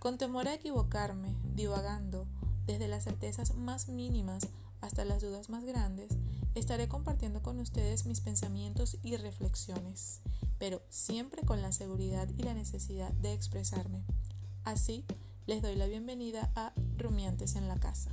Con temor a equivocarme, divagando, desde las certezas más mínimas hasta las dudas más grandes, estaré compartiendo con ustedes mis pensamientos y reflexiones, pero siempre con la seguridad y la necesidad de expresarme. Así, les doy la bienvenida a Rumiantes en la Casa.